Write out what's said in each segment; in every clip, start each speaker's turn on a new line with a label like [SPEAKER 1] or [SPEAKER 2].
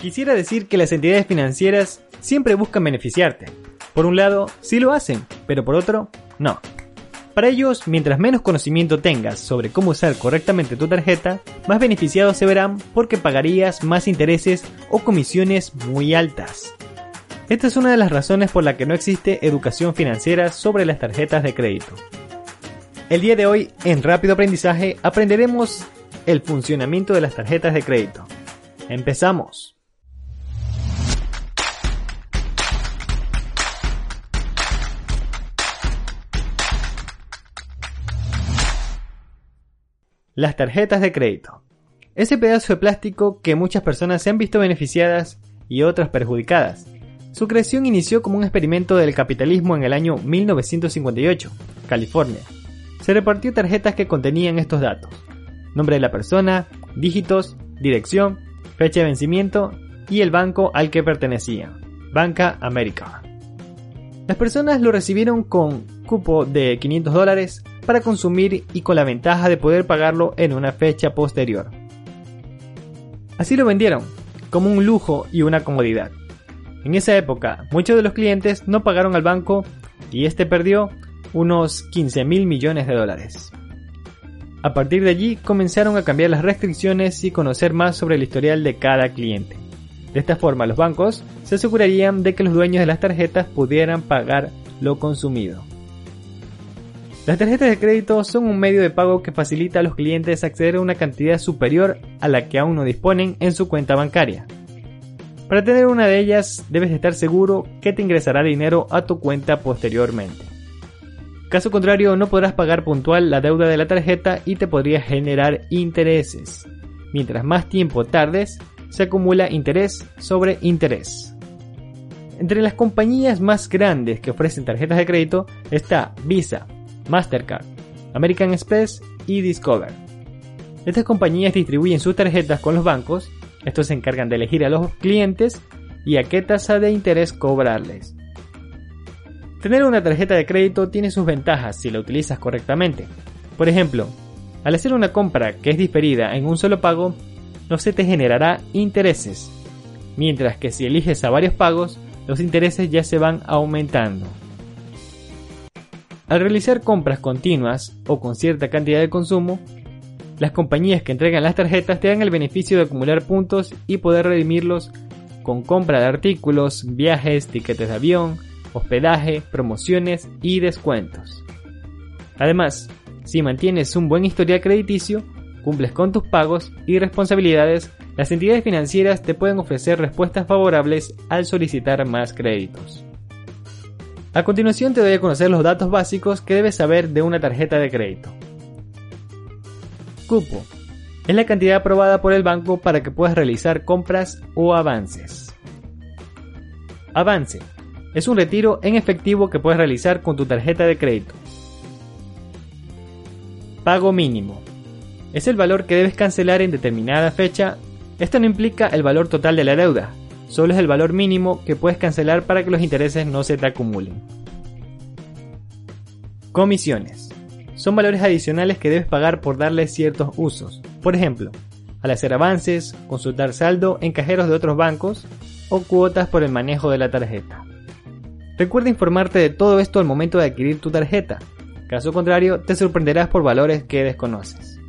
[SPEAKER 1] Quisiera decir que las entidades financieras siempre buscan beneficiarte. Por un lado, sí lo hacen, pero por otro, no. Para ellos, mientras menos conocimiento tengas sobre cómo usar correctamente tu tarjeta, más beneficiados se verán porque pagarías más intereses o comisiones muy altas. Esta es una de las razones por la que no existe educación financiera sobre las tarjetas de crédito. El día de hoy, en Rápido Aprendizaje, aprenderemos el funcionamiento de las tarjetas de crédito. ¡Empezamos! Las tarjetas de crédito. Ese pedazo de plástico que muchas personas se han visto beneficiadas y otras perjudicadas. Su creación inició como un experimento del capitalismo en el año 1958, California. Se repartió tarjetas que contenían estos datos. Nombre de la persona, dígitos, dirección, fecha de vencimiento y el banco al que pertenecía, Banca América. Las personas lo recibieron con cupo de 500 dólares para consumir y con la ventaja de poder pagarlo en una fecha posterior. Así lo vendieron, como un lujo y una comodidad. En esa época, muchos de los clientes no pagaron al banco y este perdió unos 15 mil millones de dólares. A partir de allí comenzaron a cambiar las restricciones y conocer más sobre el historial de cada cliente. De esta forma los bancos se asegurarían de que los dueños de las tarjetas pudieran pagar lo consumido. Las tarjetas de crédito son un medio de pago que facilita a los clientes acceder a una cantidad superior a la que aún no disponen en su cuenta bancaria. Para tener una de ellas debes estar seguro que te ingresará dinero a tu cuenta posteriormente. Caso contrario no podrás pagar puntual la deuda de la tarjeta y te podría generar intereses. Mientras más tiempo tardes, se acumula interés sobre interés. Entre las compañías más grandes que ofrecen tarjetas de crédito está Visa, Mastercard, American Express y Discover. Estas compañías distribuyen sus tarjetas con los bancos, estos se encargan de elegir a los clientes y a qué tasa de interés cobrarles. Tener una tarjeta de crédito tiene sus ventajas si la utilizas correctamente. Por ejemplo, al hacer una compra que es diferida en un solo pago, no se te generará intereses, mientras que si eliges a varios pagos, los intereses ya se van aumentando. Al realizar compras continuas o con cierta cantidad de consumo, las compañías que entregan las tarjetas te dan el beneficio de acumular puntos y poder redimirlos con compra de artículos, viajes, tiquetes de avión, hospedaje, promociones y descuentos. Además, si mantienes un buen historial crediticio, cumples con tus pagos y responsabilidades, las entidades financieras te pueden ofrecer respuestas favorables al solicitar más créditos. A continuación te doy a conocer los datos básicos que debes saber de una tarjeta de crédito. Cupo. Es la cantidad aprobada por el banco para que puedas realizar compras o avances. Avance. Es un retiro en efectivo que puedes realizar con tu tarjeta de crédito. Pago mínimo. Es el valor que debes cancelar en determinada fecha. Esto no implica el valor total de la deuda, solo es el valor mínimo que puedes cancelar para que los intereses no se te acumulen. Comisiones. Son valores adicionales que debes pagar por darle ciertos usos. Por ejemplo, al hacer avances, consultar saldo en cajeros de otros bancos o cuotas por el manejo de la tarjeta. Recuerda informarte de todo esto al momento de adquirir tu tarjeta. Caso contrario, te sorprenderás por valores que desconoces.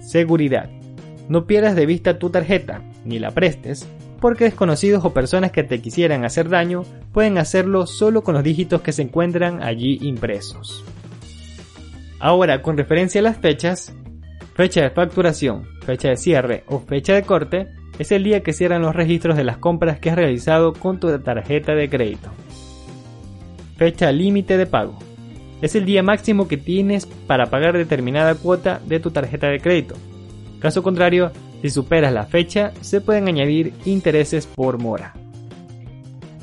[SPEAKER 1] Seguridad. No pierdas de vista tu tarjeta, ni la prestes, porque desconocidos o personas que te quisieran hacer daño pueden hacerlo solo con los dígitos que se encuentran allí impresos. Ahora, con referencia a las fechas, fecha de facturación, fecha de cierre o fecha de corte, es el día que cierran los registros de las compras que has realizado con tu tarjeta de crédito. Fecha límite de pago. Es el día máximo que tienes para pagar determinada cuota de tu tarjeta de crédito. Caso contrario, Si superas la fecha, se pueden añadir intereses por mora.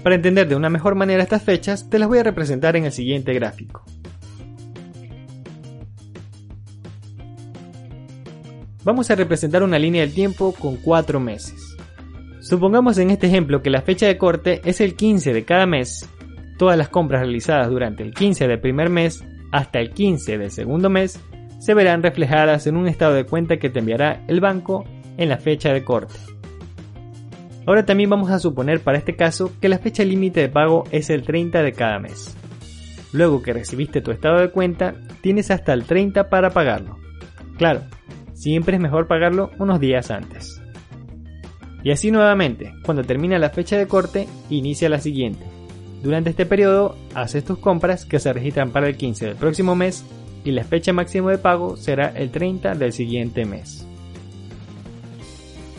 [SPEAKER 1] Para entender de una mejor manera estas fechas, te las voy a representar en el siguiente gráfico. Vamos a representar una línea del tiempo con 4 meses. Supongamos en este ejemplo que la fecha de corte es el 15 de cada mes. Todas las compras realizadas durante el 15 del primer mes hasta el 15 del segundo mes se verán reflejadas en un estado de cuenta que te enviará el banco en la fecha de corte. Ahora también vamos a suponer para este caso que la fecha límite de pago es el 30 de cada mes. Luego que recibiste tu estado de cuenta, tienes hasta el 30 para pagarlo. Claro, siempre es mejor pagarlo unos días antes. Y así nuevamente, cuando termina la fecha de corte, inicia la siguiente. Durante este periodo, haces tus compras que se registran para el 15 del próximo mes y la fecha máxima de pago será el 30 del siguiente mes.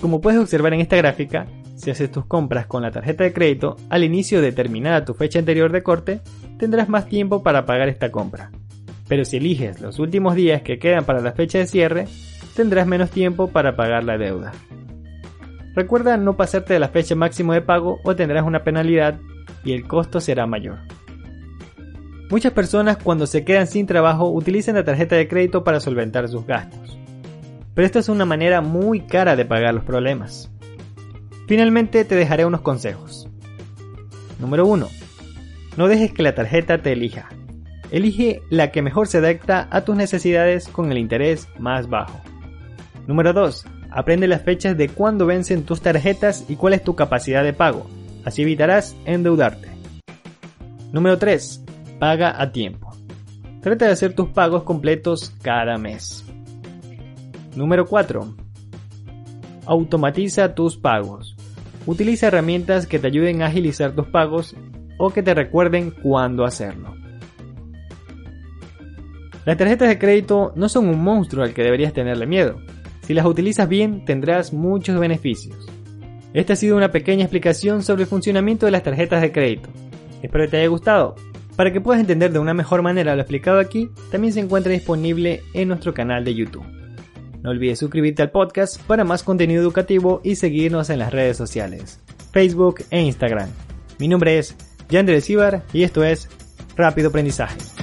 [SPEAKER 1] Como puedes observar en esta gráfica, si haces tus compras con la tarjeta de crédito al inicio de terminada tu fecha anterior de corte, tendrás más tiempo para pagar esta compra. Pero si eliges los últimos días que quedan para la fecha de cierre, tendrás menos tiempo para pagar la deuda. Recuerda no pasarte de la fecha máxima de pago o tendrás una penalidad y el costo será mayor. Muchas personas cuando se quedan sin trabajo utilizan la tarjeta de crédito para solventar sus gastos. Pero esta es una manera muy cara de pagar los problemas. Finalmente te dejaré unos consejos. Número 1. No dejes que la tarjeta te elija. Elige la que mejor se adapta a tus necesidades con el interés más bajo. Número 2. Aprende las fechas de cuándo vencen tus tarjetas y cuál es tu capacidad de pago. Así evitarás endeudarte. Número 3. Paga a tiempo. Trata de hacer tus pagos completos cada mes. Número 4. Automatiza tus pagos. Utiliza herramientas que te ayuden a agilizar tus pagos o que te recuerden cuándo hacerlo. Las tarjetas de crédito no son un monstruo al que deberías tenerle miedo. Si las utilizas bien tendrás muchos beneficios. Esta ha sido una pequeña explicación sobre el funcionamiento de las tarjetas de crédito. Espero que te haya gustado. Para que puedas entender de una mejor manera lo explicado aquí, también se encuentra disponible en nuestro canal de YouTube. No olvides suscribirte al podcast para más contenido educativo y seguirnos en las redes sociales, Facebook e Instagram. Mi nombre es Yandre Cibar y esto es Rápido Aprendizaje.